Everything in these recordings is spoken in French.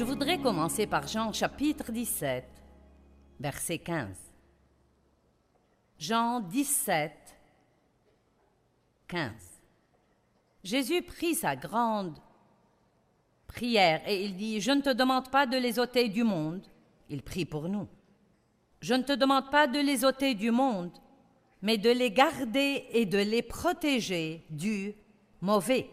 Je voudrais commencer par Jean chapitre 17, verset 15. Jean 17, 15. Jésus prit sa grande prière et il dit, Je ne te demande pas de les ôter du monde. Il prie pour nous. Je ne te demande pas de les ôter du monde, mais de les garder et de les protéger du mauvais.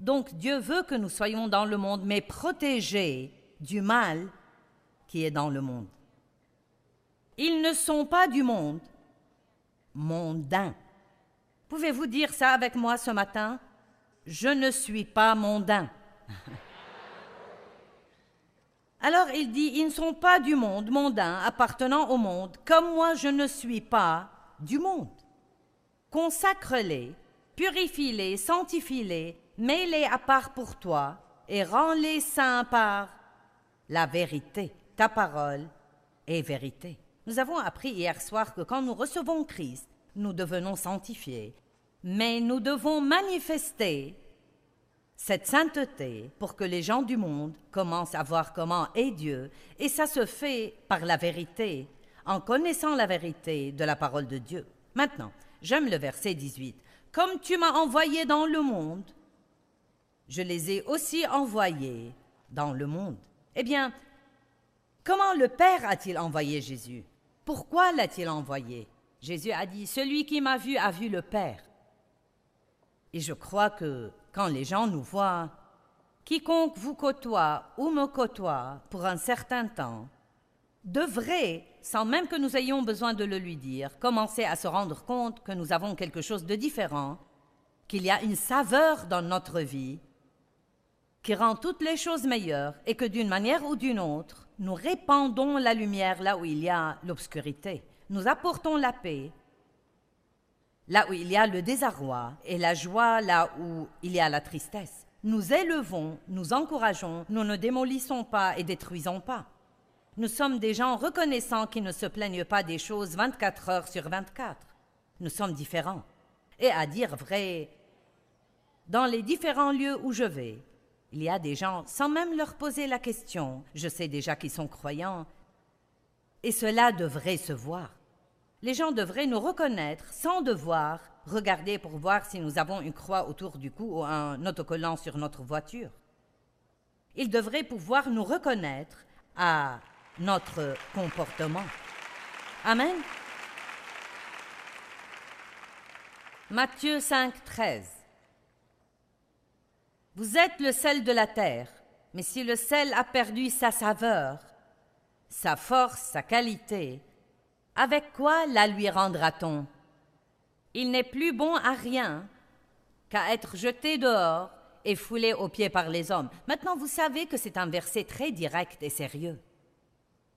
Donc Dieu veut que nous soyons dans le monde, mais protégés du mal qui est dans le monde. Ils ne sont pas du monde, mondains. Pouvez-vous dire ça avec moi ce matin? Je ne suis pas mondain. Alors il dit, ils ne sont pas du monde, mondains, appartenant au monde, comme moi je ne suis pas du monde. Consacre-les, purifie-les, sanctifie-les, mets-les à part pour toi, et rends-les saints par la vérité. Ta parole est vérité. Nous avons appris hier soir que quand nous recevons Christ, nous devenons sanctifiés, mais nous devons manifester cette sainteté pour que les gens du monde commencent à voir comment est Dieu, et ça se fait par la vérité, en connaissant la vérité de la parole de Dieu. Maintenant, j'aime le verset 18. Comme tu m'as envoyé dans le monde, je les ai aussi envoyés dans le monde. Eh bien, comment le Père a-t-il envoyé Jésus? Pourquoi l'a-t-il envoyé? Jésus a dit, Celui qui m'a vu a vu le Père. Et je crois que quand les gens nous voient, quiconque vous côtoie ou me côtoie pour un certain temps, devrait, sans même que nous ayons besoin de le lui dire, commencer à se rendre compte que nous avons quelque chose de différent, qu'il y a une saveur dans notre vie qui rend toutes les choses meilleures et que d'une manière ou d'une autre, nous répandons la lumière là où il y a l'obscurité. Nous apportons la paix là où il y a le désarroi et la joie là où il y a la tristesse. Nous élevons, nous encourageons, nous ne démolissons pas et détruisons pas. Nous sommes des gens reconnaissants qui ne se plaignent pas des choses 24 heures sur 24. Nous sommes différents. Et à dire vrai, dans les différents lieux où je vais, il y a des gens, sans même leur poser la question, je sais déjà qu'ils sont croyants, et cela devrait se voir. Les gens devraient nous reconnaître sans devoir regarder pour voir si nous avons une croix autour du cou ou un autocollant sur notre voiture. Ils devraient pouvoir nous reconnaître à notre comportement. Amen. Matthieu 5, 13. Vous êtes le sel de la terre, mais si le sel a perdu sa saveur, sa force, sa qualité, avec quoi la lui rendra-t-on? Il n'est plus bon à rien qu'à être jeté dehors et foulé aux pieds par les hommes. Maintenant, vous savez que c'est un verset très direct et sérieux.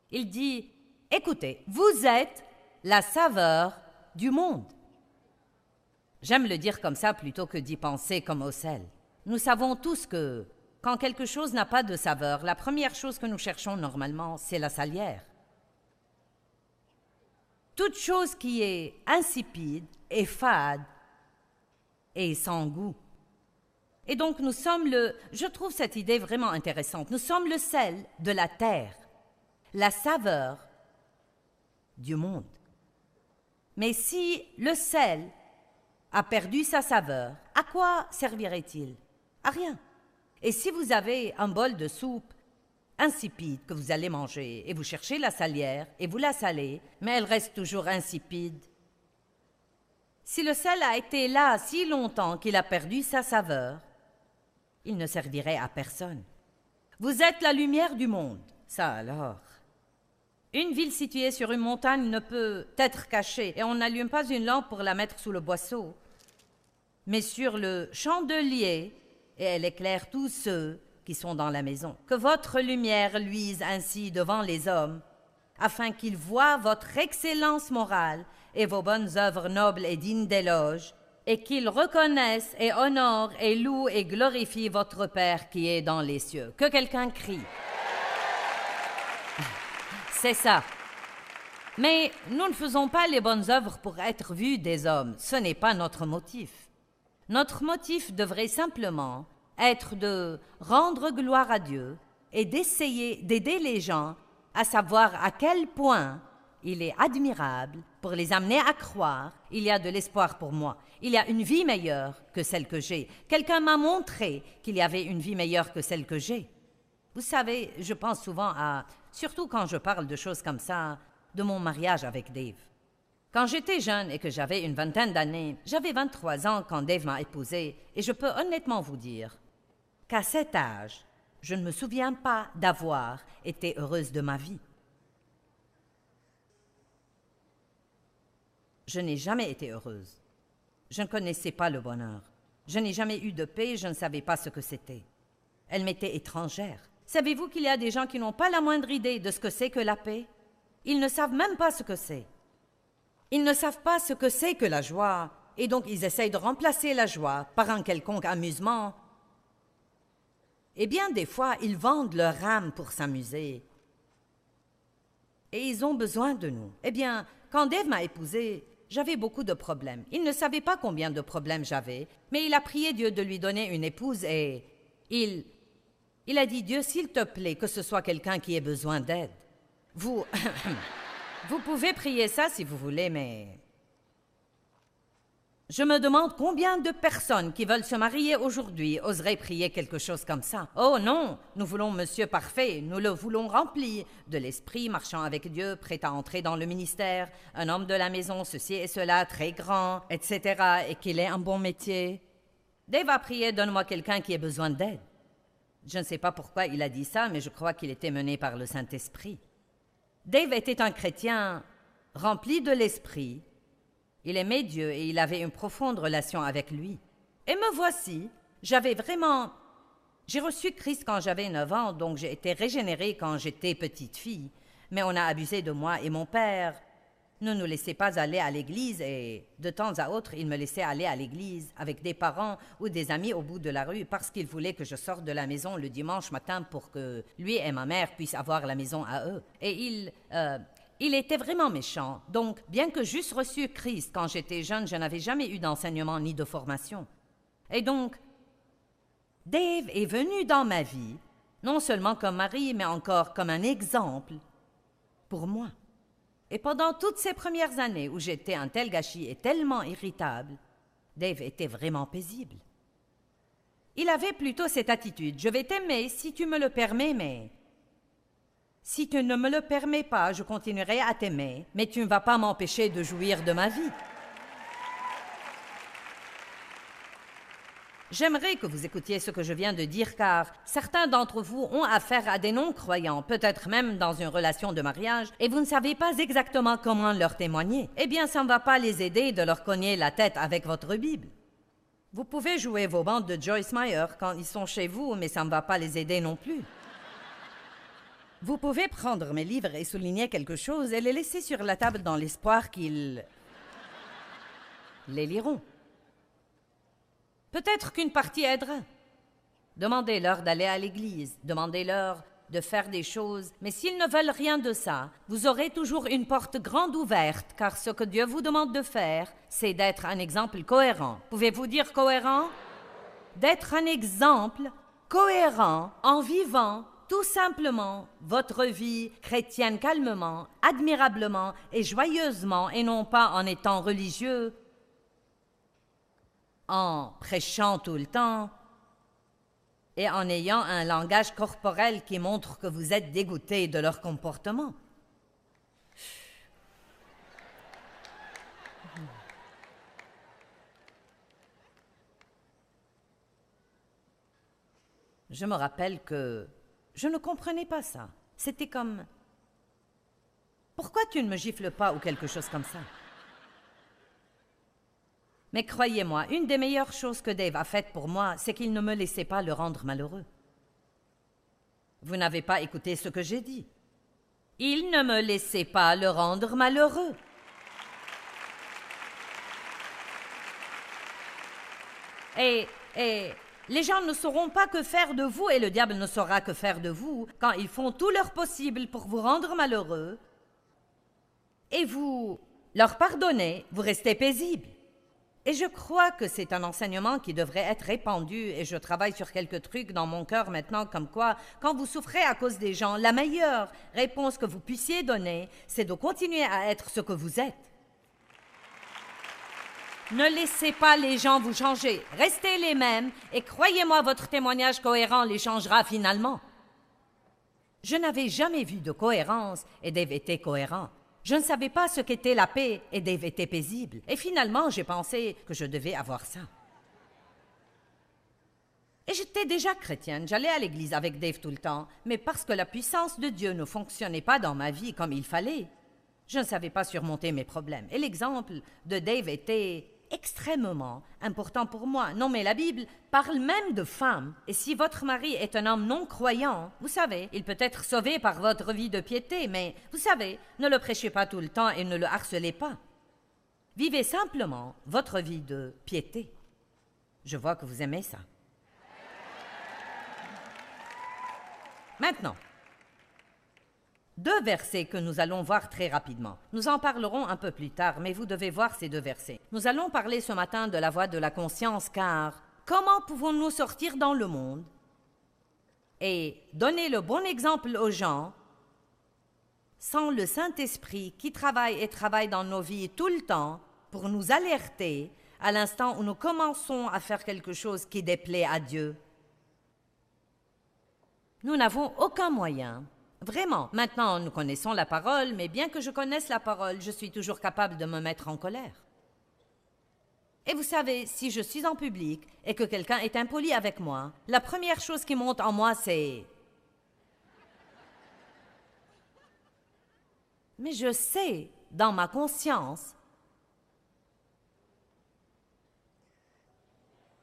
Il dit, écoutez, vous êtes la saveur du monde. J'aime le dire comme ça plutôt que d'y penser comme au sel. Nous savons tous que quand quelque chose n'a pas de saveur, la première chose que nous cherchons normalement, c'est la salière. Toute chose qui est insipide et fade et sans goût. Et donc nous sommes le... Je trouve cette idée vraiment intéressante. Nous sommes le sel de la terre, la saveur du monde. Mais si le sel a perdu sa saveur, à quoi servirait-il à rien. Et si vous avez un bol de soupe insipide que vous allez manger et vous cherchez la salière et vous la salez, mais elle reste toujours insipide, si le sel a été là si longtemps qu'il a perdu sa saveur, il ne servirait à personne. Vous êtes la lumière du monde. Ça alors? Une ville située sur une montagne ne peut être cachée et on n'allume pas une lampe pour la mettre sous le boisseau. Mais sur le chandelier, et elle éclaire tous ceux qui sont dans la maison. Que votre lumière luise ainsi devant les hommes, afin qu'ils voient votre excellence morale et vos bonnes œuvres nobles et dignes d'éloge, et qu'ils reconnaissent et honorent et louent et glorifient votre Père qui est dans les cieux. Que quelqu'un crie. C'est ça. Mais nous ne faisons pas les bonnes œuvres pour être vus des hommes. Ce n'est pas notre motif. Notre motif devrait simplement être de rendre gloire à Dieu est d'essayer d'aider les gens à savoir à quel point il est admirable pour les amener à croire il y a de l'espoir pour moi, il y a une vie meilleure que celle que j'ai. Quelqu'un m'a montré qu'il y avait une vie meilleure que celle que j'ai. Vous savez, je pense souvent à, surtout quand je parle de choses comme ça, de mon mariage avec Dave. Quand j'étais jeune et que j'avais une vingtaine d'années, j'avais 23 ans quand Dave m'a épousée, et je peux honnêtement vous dire qu'à cet âge, je ne me souviens pas d'avoir été heureuse de ma vie. Je n'ai jamais été heureuse. Je ne connaissais pas le bonheur. Je n'ai jamais eu de paix, je ne savais pas ce que c'était. Elle m'était étrangère. Savez-vous qu'il y a des gens qui n'ont pas la moindre idée de ce que c'est que la paix? Ils ne savent même pas ce que c'est. Ils ne savent pas ce que c'est que la joie, et donc ils essayent de remplacer la joie par un quelconque amusement. Et bien des fois, ils vendent leur âme pour s'amuser. Et ils ont besoin de nous. Eh bien, quand Dave m'a épousée, j'avais beaucoup de problèmes. Il ne savait pas combien de problèmes j'avais, mais il a prié Dieu de lui donner une épouse et il il a dit Dieu, s'il te plaît, que ce soit quelqu'un qui ait besoin d'aide. Vous vous pouvez prier ça si vous voulez, mais je me demande combien de personnes qui veulent se marier aujourd'hui oseraient prier quelque chose comme ça. Oh non, nous voulons Monsieur parfait, nous le voulons rempli de l'esprit, marchant avec Dieu, prêt à entrer dans le ministère, un homme de la maison, ceci et cela, très grand, etc., et qu'il ait un bon métier. Dave a prié, donne-moi quelqu'un qui ait besoin d'aide. Je ne sais pas pourquoi il a dit ça, mais je crois qu'il était mené par le Saint-Esprit. Dave était un chrétien rempli de l'esprit, il aimait Dieu et il avait une profonde relation avec lui. Et me voici, j'avais vraiment... J'ai reçu Christ quand j'avais 9 ans, donc j'ai été régénérée quand j'étais petite fille. Mais on a abusé de moi et mon père ne nous laissait pas aller à l'église et de temps à autre il me laissait aller à l'église avec des parents ou des amis au bout de la rue parce qu'il voulait que je sorte de la maison le dimanche matin pour que lui et ma mère puissent avoir la maison à eux. Et il... Euh, il était vraiment méchant, donc bien que j'eusse reçu Christ quand j'étais jeune, je n'avais jamais eu d'enseignement ni de formation. Et donc, Dave est venu dans ma vie, non seulement comme mari, mais encore comme un exemple pour moi. Et pendant toutes ces premières années où j'étais un tel gâchis et tellement irritable, Dave était vraiment paisible. Il avait plutôt cette attitude Je vais t'aimer si tu me le permets, mais si tu ne me le permets pas, je continuerai à t'aimer, mais tu ne vas pas m'empêcher de jouir de ma vie. J'aimerais que vous écoutiez ce que je viens de dire car certains d'entre vous ont affaire à des non-croyants, peut-être même dans une relation de mariage, et vous ne savez pas exactement comment leur témoigner. Eh bien, ça ne va pas les aider de leur cogner la tête avec votre Bible. Vous pouvez jouer vos bandes de Joyce Meyer quand ils sont chez vous, mais ça ne va pas les aider non plus. Vous pouvez prendre mes livres et souligner quelque chose et les laisser sur la table dans l'espoir qu'ils les liront. Peut-être qu'une partie aidera. Demandez-leur d'aller à l'église, demandez-leur de faire des choses, mais s'ils ne veulent rien de ça, vous aurez toujours une porte grande ouverte, car ce que Dieu vous demande de faire, c'est d'être un exemple cohérent. Pouvez-vous dire cohérent? D'être un exemple cohérent en vivant tout simplement votre vie chrétienne calmement, admirablement et joyeusement, et non pas en étant religieux, en prêchant tout le temps et en ayant un langage corporel qui montre que vous êtes dégoûté de leur comportement. Je me rappelle que je ne comprenais pas ça. C'était comme Pourquoi tu ne me gifles pas ou quelque chose comme ça? Mais croyez-moi, une des meilleures choses que Dave a faites pour moi, c'est qu'il ne me laissait pas le rendre malheureux. Vous n'avez pas écouté ce que j'ai dit. Il ne me laissait pas le rendre malheureux. Et, et les gens ne sauront pas que faire de vous et le diable ne saura que faire de vous quand ils font tout leur possible pour vous rendre malheureux. Et vous leur pardonnez, vous restez paisible. Et je crois que c'est un enseignement qui devrait être répandu et je travaille sur quelques trucs dans mon cœur maintenant comme quoi, quand vous souffrez à cause des gens, la meilleure réponse que vous puissiez donner, c'est de continuer à être ce que vous êtes. Ne laissez pas les gens vous changer. Restez les mêmes et croyez-moi, votre témoignage cohérent les changera finalement. Je n'avais jamais vu de cohérence et était cohérent. Je ne savais pas ce qu'était la paix et Dave était paisible. Et finalement, j'ai pensé que je devais avoir ça. Et j'étais déjà chrétienne, j'allais à l'église avec Dave tout le temps, mais parce que la puissance de Dieu ne fonctionnait pas dans ma vie comme il fallait, je ne savais pas surmonter mes problèmes. Et l'exemple de Dave était extrêmement important pour moi. Non, mais la Bible parle même de femmes. Et si votre mari est un homme non croyant, vous savez, il peut être sauvé par votre vie de piété, mais vous savez, ne le prêchez pas tout le temps et ne le harcelez pas. Vivez simplement votre vie de piété. Je vois que vous aimez ça. Maintenant, deux versets que nous allons voir très rapidement. Nous en parlerons un peu plus tard, mais vous devez voir ces deux versets. Nous allons parler ce matin de la voix de la conscience, car comment pouvons-nous sortir dans le monde et donner le bon exemple aux gens sans le Saint-Esprit qui travaille et travaille dans nos vies tout le temps pour nous alerter à l'instant où nous commençons à faire quelque chose qui déplaît à Dieu? Nous n'avons aucun moyen Vraiment, maintenant nous connaissons la parole, mais bien que je connaisse la parole, je suis toujours capable de me mettre en colère. Et vous savez, si je suis en public et que quelqu'un est impoli avec moi, la première chose qui monte en moi, c'est... Mais je sais, dans ma conscience,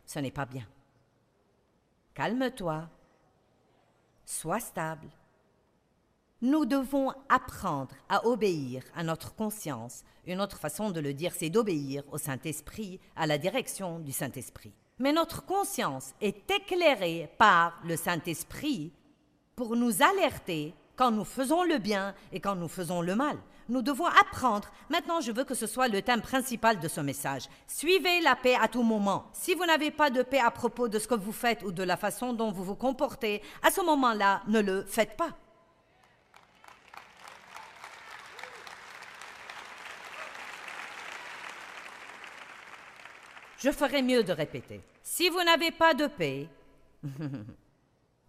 ce n'est pas bien. Calme-toi, sois stable, nous devons apprendre à obéir à notre conscience. Une autre façon de le dire, c'est d'obéir au Saint-Esprit, à la direction du Saint-Esprit. Mais notre conscience est éclairée par le Saint-Esprit pour nous alerter quand nous faisons le bien et quand nous faisons le mal. Nous devons apprendre. Maintenant, je veux que ce soit le thème principal de ce message. Suivez la paix à tout moment. Si vous n'avez pas de paix à propos de ce que vous faites ou de la façon dont vous vous comportez, à ce moment-là, ne le faites pas. Je ferais mieux de répéter. Si vous n'avez pas de paix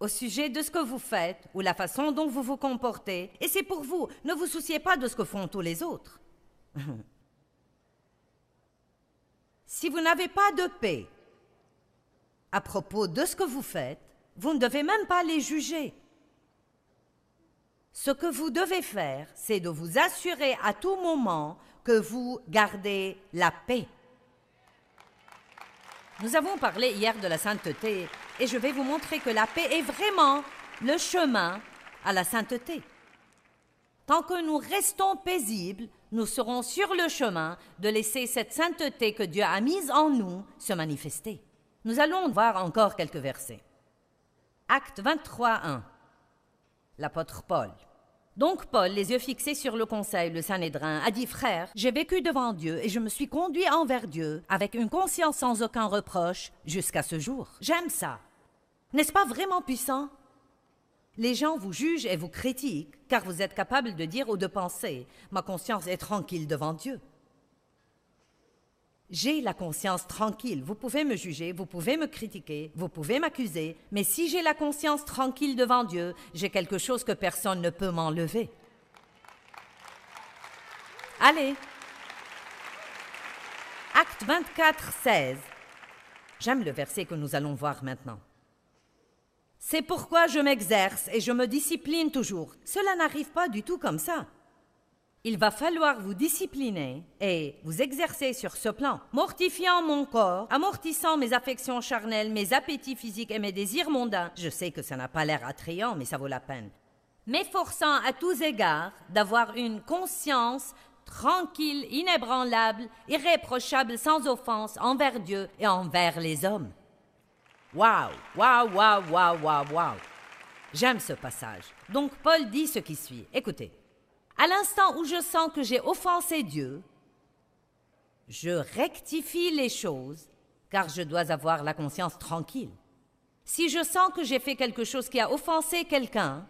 au sujet de ce que vous faites ou la façon dont vous vous comportez, et c'est pour vous, ne vous souciez pas de ce que font tous les autres. si vous n'avez pas de paix à propos de ce que vous faites, vous ne devez même pas les juger. Ce que vous devez faire, c'est de vous assurer à tout moment que vous gardez la paix. Nous avons parlé hier de la sainteté et je vais vous montrer que la paix est vraiment le chemin à la sainteté. Tant que nous restons paisibles, nous serons sur le chemin de laisser cette sainteté que Dieu a mise en nous se manifester. Nous allons voir encore quelques versets. Acte 23, 1. L'apôtre Paul. Donc Paul, les yeux fixés sur le conseil, le Sanhédrin, a dit Frère, j'ai vécu devant Dieu et je me suis conduit envers Dieu avec une conscience sans aucun reproche jusqu'à ce jour. J'aime ça. N'est-ce pas vraiment puissant? Les gens vous jugent et vous critiquent car vous êtes capable de dire ou de penser Ma conscience est tranquille devant Dieu. J'ai la conscience tranquille. Vous pouvez me juger, vous pouvez me critiquer, vous pouvez m'accuser, mais si j'ai la conscience tranquille devant Dieu, j'ai quelque chose que personne ne peut m'enlever. Allez. Acte 24, 16. J'aime le verset que nous allons voir maintenant. C'est pourquoi je m'exerce et je me discipline toujours. Cela n'arrive pas du tout comme ça il va falloir vous discipliner et vous exercer sur ce plan, mortifiant mon corps, amortissant mes affections charnelles, mes appétits physiques et mes désirs mondains. Je sais que ça n'a pas l'air attrayant, mais ça vaut la peine. M'efforçant à tous égards d'avoir une conscience tranquille, inébranlable, irréprochable, sans offense envers Dieu et envers les hommes. Waouh, waouh, waouh, waouh, waouh, waouh. J'aime ce passage. Donc Paul dit ce qui suit. Écoutez. À l'instant où je sens que j'ai offensé Dieu, Je rectifie les choses car je dois avoir la conscience tranquille. Si je sens que j'ai fait quelque chose qui a offensé quelqu'un,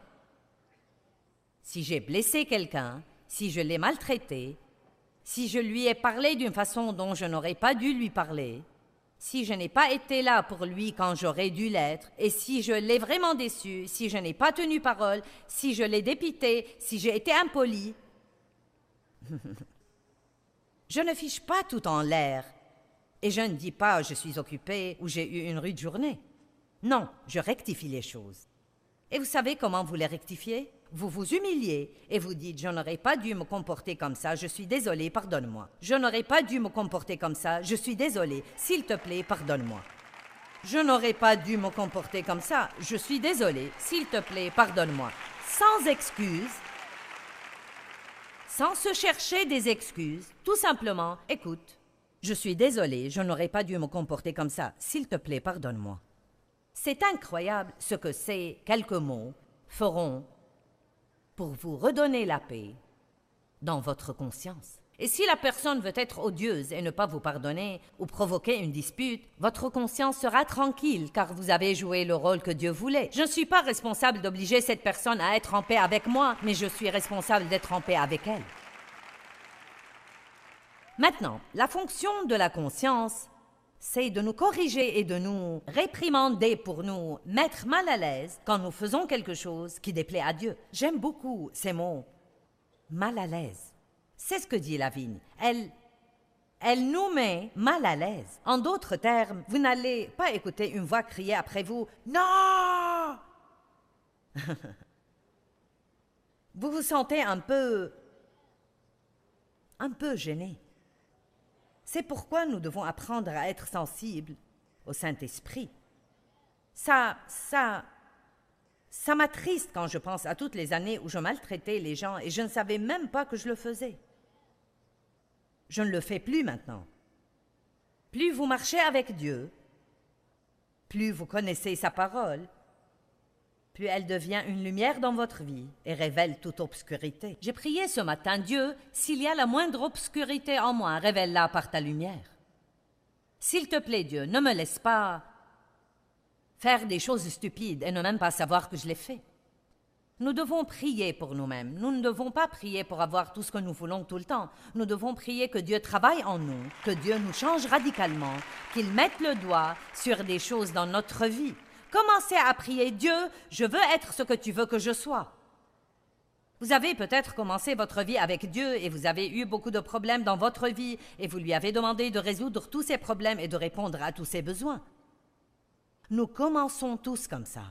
si j'ai blessé quelqu'un, si je l'ai maltraité, si je lui ai parlé d'une façon dont je n'aurais pas dû lui parler, si je n'ai pas été là pour lui quand j'aurais dû l'être, et si je l'ai vraiment déçu, si je n'ai pas tenu parole, si je l'ai dépité, si j'ai été impoli, je ne fiche pas tout en l'air, et je ne dis pas je suis occupé ou j'ai eu une rude journée. Non, je rectifie les choses. Et vous savez comment vous les rectifiez? Vous vous humiliez et vous dites Je n'aurais pas dû me comporter comme ça, je suis désolé, pardonne-moi. Je n'aurais pas dû me comporter comme ça, je suis désolé, s'il te plaît, pardonne-moi. Je n'aurais pas dû me comporter comme ça, je suis désolé, s'il te plaît, pardonne-moi. Sans excuse, sans se chercher des excuses, tout simplement, écoute, je suis désolé, je n'aurais pas dû me comporter comme ça, s'il te plaît, pardonne-moi. C'est incroyable ce que ces quelques mots feront pour vous redonner la paix dans votre conscience. Et si la personne veut être odieuse et ne pas vous pardonner ou provoquer une dispute, votre conscience sera tranquille car vous avez joué le rôle que Dieu voulait. Je ne suis pas responsable d'obliger cette personne à être en paix avec moi, mais je suis responsable d'être en paix avec elle. Maintenant, la fonction de la conscience c'est de nous corriger et de nous réprimander pour nous mettre mal à l'aise quand nous faisons quelque chose qui déplaît à Dieu. J'aime beaucoup ces mots. Mal à l'aise. C'est ce que dit la vigne. Elle, elle nous met mal à l'aise. En d'autres termes, vous n'allez pas écouter une voix crier après vous Non Vous vous sentez un peu. un peu gêné. C'est pourquoi nous devons apprendre à être sensibles au Saint-Esprit. Ça, ça, ça m'attriste quand je pense à toutes les années où je maltraitais les gens et je ne savais même pas que je le faisais. Je ne le fais plus maintenant. Plus vous marchez avec Dieu, plus vous connaissez sa parole, puis elle devient une lumière dans votre vie et révèle toute obscurité. J'ai prié ce matin, Dieu, s'il y a la moindre obscurité en moi, révèle-la par ta lumière. S'il te plaît, Dieu, ne me laisse pas faire des choses stupides et ne même pas savoir que je l'ai fait. Nous devons prier pour nous-mêmes. Nous ne devons pas prier pour avoir tout ce que nous voulons tout le temps. Nous devons prier que Dieu travaille en nous, que Dieu nous change radicalement, qu'il mette le doigt sur des choses dans notre vie Commencez à prier Dieu, je veux être ce que tu veux que je sois. Vous avez peut-être commencé votre vie avec Dieu et vous avez eu beaucoup de problèmes dans votre vie et vous lui avez demandé de résoudre tous ces problèmes et de répondre à tous ses besoins. Nous commençons tous comme ça.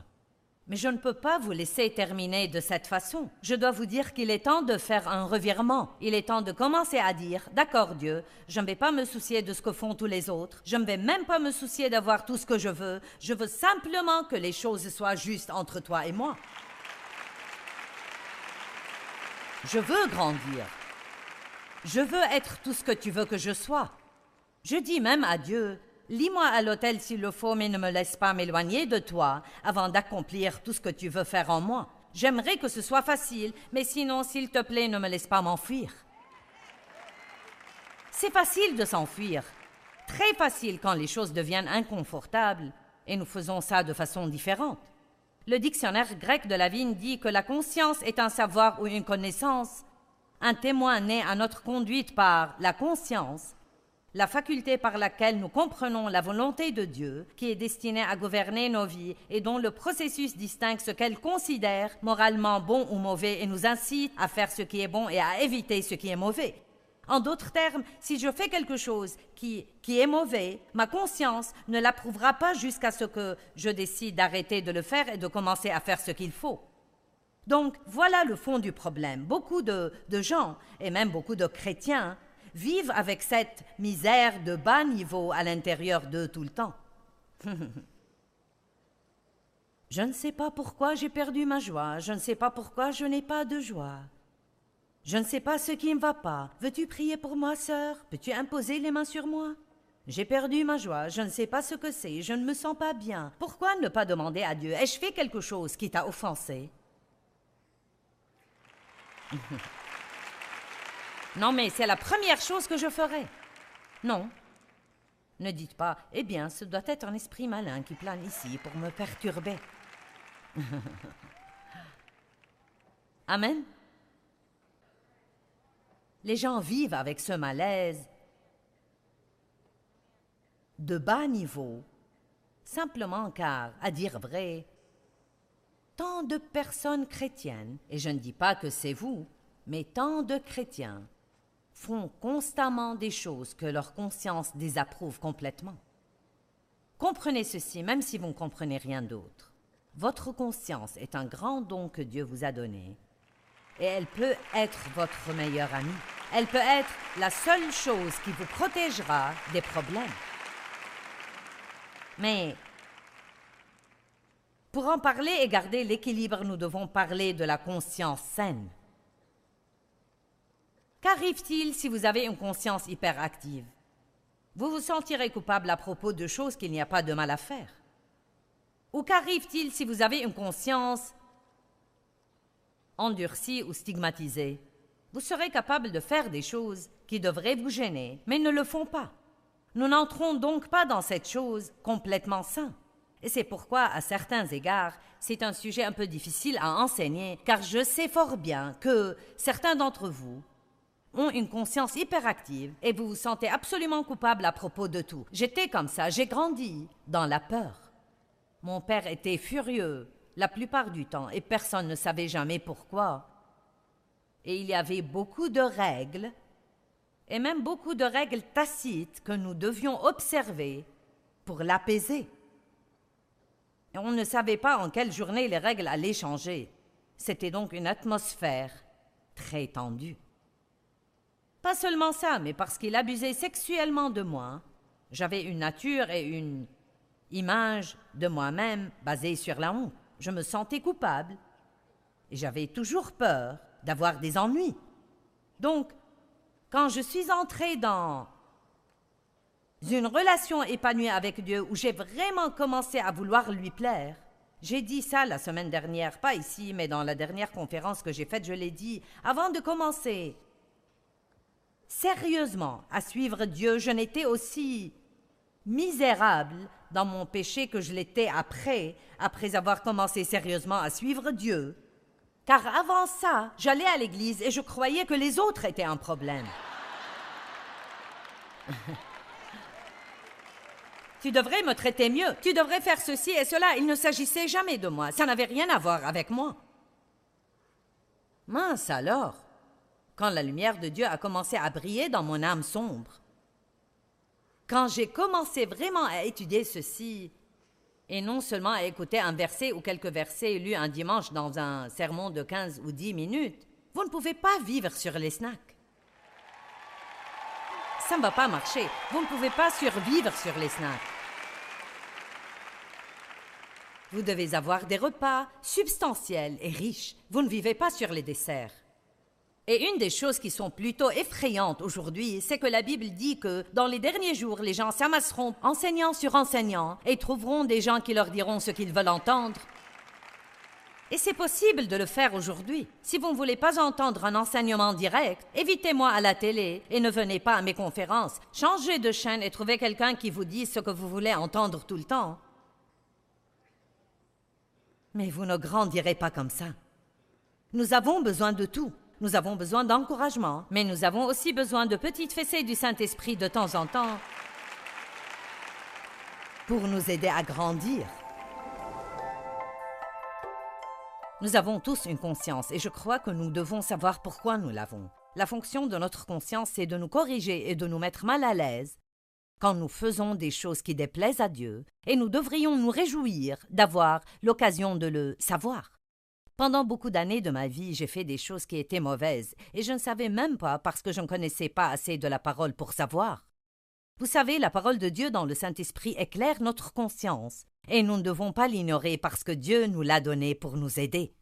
Mais je ne peux pas vous laisser terminer de cette façon. Je dois vous dire qu'il est temps de faire un revirement. Il est temps de commencer à dire D'accord, Dieu, je ne vais pas me soucier de ce que font tous les autres. Je ne vais même pas me soucier d'avoir tout ce que je veux. Je veux simplement que les choses soient justes entre toi et moi. Je veux grandir. Je veux être tout ce que tu veux que je sois. Je dis même à Dieu Lis-moi à l'hôtel s'il le faut, mais ne me laisse pas m'éloigner de toi avant d'accomplir tout ce que tu veux faire en moi. J'aimerais que ce soit facile, mais sinon, s'il te plaît, ne me laisse pas m'enfuir. C'est facile de s'enfuir, très facile quand les choses deviennent inconfortables, et nous faisons ça de façon différente. Le dictionnaire grec de la vigne dit que la conscience est un savoir ou une connaissance, un témoin né à notre conduite par la conscience, la faculté par laquelle nous comprenons la volonté de Dieu, qui est destinée à gouverner nos vies et dont le processus distingue ce qu'elle considère moralement bon ou mauvais et nous incite à faire ce qui est bon et à éviter ce qui est mauvais. En d'autres termes, si je fais quelque chose qui, qui est mauvais, ma conscience ne l'approuvera pas jusqu'à ce que je décide d'arrêter de le faire et de commencer à faire ce qu'il faut. Donc voilà le fond du problème. Beaucoup de, de gens, et même beaucoup de chrétiens, vivent avec cette misère de bas niveau à l'intérieur d'eux tout le temps. je ne sais pas pourquoi j'ai perdu ma joie, je ne sais pas pourquoi je n'ai pas de joie. Je ne sais pas ce qui ne va pas. Veux-tu prier pour moi, sœur? Peux-tu imposer les mains sur moi? J'ai perdu ma joie, je ne sais pas ce que c'est, je ne me sens pas bien. Pourquoi ne pas demander à Dieu? Ai-je fait quelque chose qui t'a offensé? Non, mais c'est la première chose que je ferai. Non. Ne dites pas, eh bien, ce doit être un esprit malin qui plane ici pour me perturber. Amen. Les gens vivent avec ce malaise de bas niveau, simplement car, à dire vrai, tant de personnes chrétiennes, et je ne dis pas que c'est vous, mais tant de chrétiens, font constamment des choses que leur conscience désapprouve complètement. Comprenez ceci, même si vous ne comprenez rien d'autre. Votre conscience est un grand don que Dieu vous a donné, et elle peut être votre meilleure amie. Elle peut être la seule chose qui vous protégera des problèmes. Mais pour en parler et garder l'équilibre, nous devons parler de la conscience saine. Qu'arrive-t-il si vous avez une conscience hyperactive? Vous vous sentirez coupable à propos de choses qu'il n'y a pas de mal à faire. Ou qu'arrive-t-il si vous avez une conscience endurcie ou stigmatisée? Vous serez capable de faire des choses qui devraient vous gêner, mais ne le font pas. Nous n'entrons donc pas dans cette chose complètement sain. Et c'est pourquoi, à certains égards, c'est un sujet un peu difficile à enseigner, car je sais fort bien que certains d'entre vous ont une conscience hyperactive et vous vous sentez absolument coupable à propos de tout. J'étais comme ça, j'ai grandi dans la peur. Mon père était furieux la plupart du temps et personne ne savait jamais pourquoi. Et il y avait beaucoup de règles et même beaucoup de règles tacites que nous devions observer pour l'apaiser. Et on ne savait pas en quelle journée les règles allaient changer. C'était donc une atmosphère très tendue. Pas seulement ça, mais parce qu'il abusait sexuellement de moi, j'avais une nature et une image de moi-même basée sur la honte. Je me sentais coupable et j'avais toujours peur d'avoir des ennuis. Donc, quand je suis entrée dans une relation épanouie avec Dieu où j'ai vraiment commencé à vouloir lui plaire, j'ai dit ça la semaine dernière, pas ici, mais dans la dernière conférence que j'ai faite, je l'ai dit, avant de commencer sérieusement à suivre Dieu, je n'étais aussi misérable dans mon péché que je l'étais après, après avoir commencé sérieusement à suivre Dieu. Car avant ça, j'allais à l'église et je croyais que les autres étaient un problème. tu devrais me traiter mieux, tu devrais faire ceci et cela. Il ne s'agissait jamais de moi, ça n'avait rien à voir avec moi. Mince alors, quand la lumière de Dieu a commencé à briller dans mon âme sombre, quand j'ai commencé vraiment à étudier ceci, et non seulement à écouter un verset ou quelques versets lus un dimanche dans un sermon de 15 ou 10 minutes, vous ne pouvez pas vivre sur les snacks. Ça ne va pas marcher. Vous ne pouvez pas survivre sur les snacks. Vous devez avoir des repas substantiels et riches. Vous ne vivez pas sur les desserts. Et une des choses qui sont plutôt effrayantes aujourd'hui, c'est que la Bible dit que dans les derniers jours, les gens s'amasseront enseignants sur enseignants et trouveront des gens qui leur diront ce qu'ils veulent entendre. Et c'est possible de le faire aujourd'hui. Si vous ne voulez pas entendre un enseignement direct, évitez-moi à la télé et ne venez pas à mes conférences. Changez de chaîne et trouvez quelqu'un qui vous dise ce que vous voulez entendre tout le temps. Mais vous ne grandirez pas comme ça. Nous avons besoin de tout. Nous avons besoin d'encouragement, mais nous avons aussi besoin de petites fessées du Saint-Esprit de temps en temps pour nous aider à grandir. Nous avons tous une conscience et je crois que nous devons savoir pourquoi nous l'avons. La fonction de notre conscience, c'est de nous corriger et de nous mettre mal à l'aise quand nous faisons des choses qui déplaisent à Dieu, et nous devrions nous réjouir d'avoir l'occasion de le savoir. Pendant beaucoup d'années de ma vie, j'ai fait des choses qui étaient mauvaises, et je ne savais même pas parce que je ne connaissais pas assez de la parole pour savoir. Vous savez, la parole de Dieu dans le Saint-Esprit éclaire notre conscience, et nous ne devons pas l'ignorer parce que Dieu nous l'a donnée pour nous aider.